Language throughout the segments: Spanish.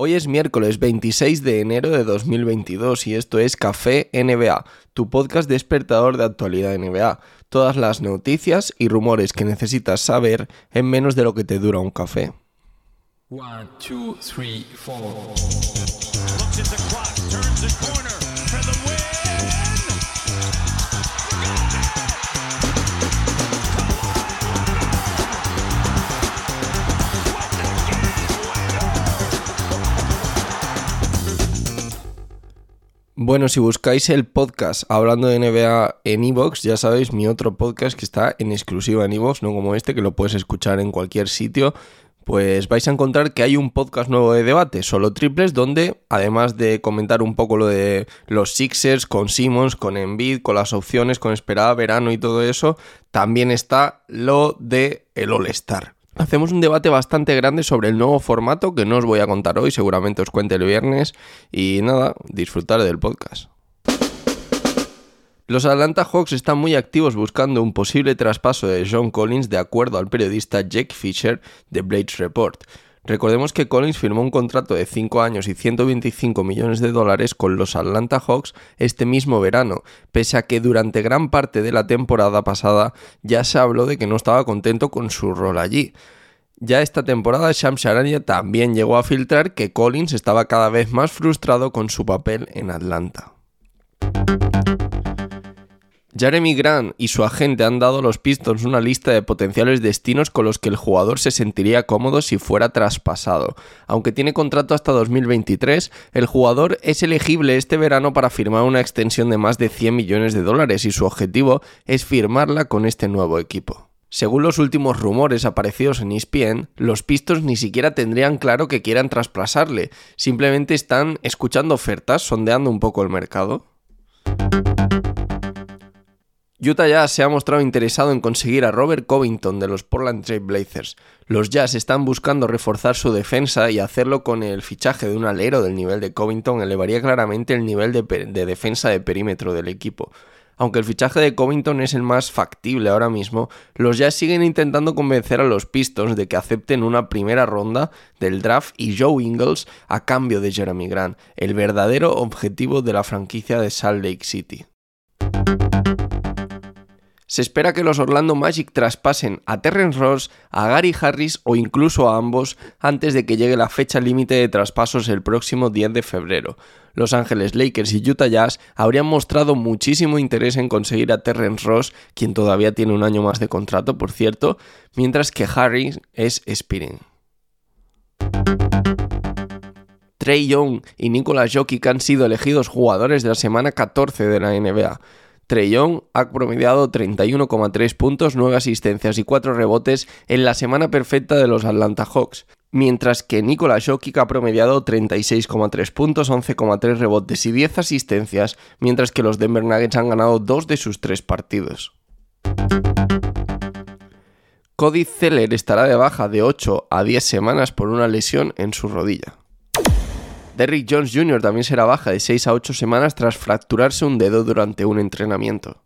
Hoy es miércoles 26 de enero de 2022 y esto es Café NBA, tu podcast despertador de actualidad NBA. Todas las noticias y rumores que necesitas saber en menos de lo que te dura un café. Bueno, si buscáis el podcast hablando de NBA en Evox, ya sabéis, mi otro podcast que está en exclusiva en Evox, no como este, que lo puedes escuchar en cualquier sitio, pues vais a encontrar que hay un podcast nuevo de debate, solo triples, donde además de comentar un poco lo de los Sixers con Simmons, con Embiid, con las opciones, con esperada verano y todo eso, también está lo de el All-Star hacemos un debate bastante grande sobre el nuevo formato que no os voy a contar hoy, seguramente os cuente el viernes y nada, disfrutar del podcast. Los Atlanta Hawks están muy activos buscando un posible traspaso de John Collins de acuerdo al periodista Jake Fisher de Blades Report. Recordemos que Collins firmó un contrato de 5 años y 125 millones de dólares con los Atlanta Hawks este mismo verano, pese a que durante gran parte de la temporada pasada ya se habló de que no estaba contento con su rol allí. Ya esta temporada Shams Charania también llegó a filtrar que Collins estaba cada vez más frustrado con su papel en Atlanta. Jeremy Grant y su agente han dado a los Pistons una lista de potenciales destinos con los que el jugador se sentiría cómodo si fuera traspasado. Aunque tiene contrato hasta 2023, el jugador es elegible este verano para firmar una extensión de más de 100 millones de dólares y su objetivo es firmarla con este nuevo equipo. Según los últimos rumores aparecidos en ESPN, los Pistons ni siquiera tendrían claro que quieran traspasarle, simplemente están escuchando ofertas, sondeando un poco el mercado. Utah Jazz se ha mostrado interesado en conseguir a Robert Covington de los Portland Trail Blazers. Los Jazz están buscando reforzar su defensa y hacerlo con el fichaje de un alero del nivel de Covington elevaría claramente el nivel de, de defensa de perímetro del equipo. Aunque el fichaje de Covington es el más factible ahora mismo, los Jazz siguen intentando convencer a los Pistons de que acepten una primera ronda del draft y Joe Ingles a cambio de Jeremy Grant, el verdadero objetivo de la franquicia de Salt Lake City. Se espera que los Orlando Magic traspasen a Terrence Ross, a Gary Harris o incluso a ambos antes de que llegue la fecha límite de traspasos el próximo 10 de febrero. Los Ángeles Lakers y Utah Jazz habrían mostrado muchísimo interés en conseguir a Terrence Ross, quien todavía tiene un año más de contrato, por cierto, mientras que Harris es Spiring. Trey Young y Nikola Jokic han sido elegidos jugadores de la semana 14 de la NBA. Young ha promediado 31,3 puntos, 9 asistencias y 4 rebotes en la semana perfecta de los Atlanta Hawks, mientras que Nikola Jokic ha promediado 36,3 puntos, 11,3 rebotes y 10 asistencias, mientras que los Denver Nuggets han ganado 2 de sus 3 partidos. Cody Zeller estará de baja de 8 a 10 semanas por una lesión en su rodilla. Derrick Jones Jr. también será baja de 6 a 8 semanas tras fracturarse un dedo durante un entrenamiento.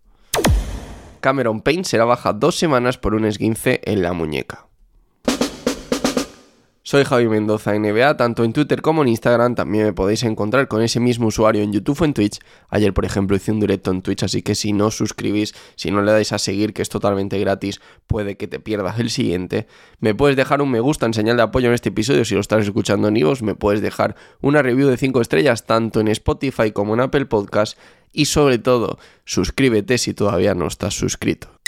Cameron Payne será baja dos semanas por un esguince en la muñeca. Soy Javi Mendoza NBA, tanto en Twitter como en Instagram. También me podéis encontrar con ese mismo usuario en YouTube o en Twitch. Ayer, por ejemplo, hice un directo en Twitch, así que si no suscribís, si no le dais a seguir, que es totalmente gratis, puede que te pierdas el siguiente. Me puedes dejar un me gusta en señal de apoyo en este episodio si lo estás escuchando en iVoox. Me puedes dejar una review de 5 estrellas tanto en Spotify como en Apple Podcast. Y sobre todo, suscríbete si todavía no estás suscrito.